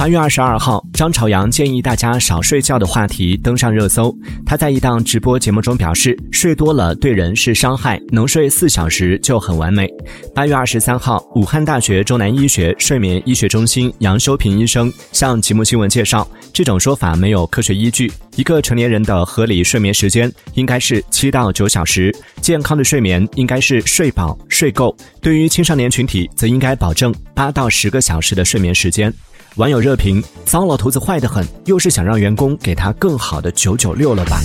八月二十二号，张朝阳建议大家少睡觉的话题登上热搜。他在一档直播节目中表示，睡多了对人是伤害，能睡四小时就很完美。八月二十三号，武汉大学中南医学睡眠医学中心杨修平医生向极目新闻介绍，这种说法没有科学依据。一个成年人的合理睡眠时间应该是七到九小时，健康的睡眠应该是睡饱睡够。对于青少年群体，则应该保证八到十个小时的睡眠时间。网友热热评：糟老头子坏得很，又是想让员工给他更好的九九六了吧？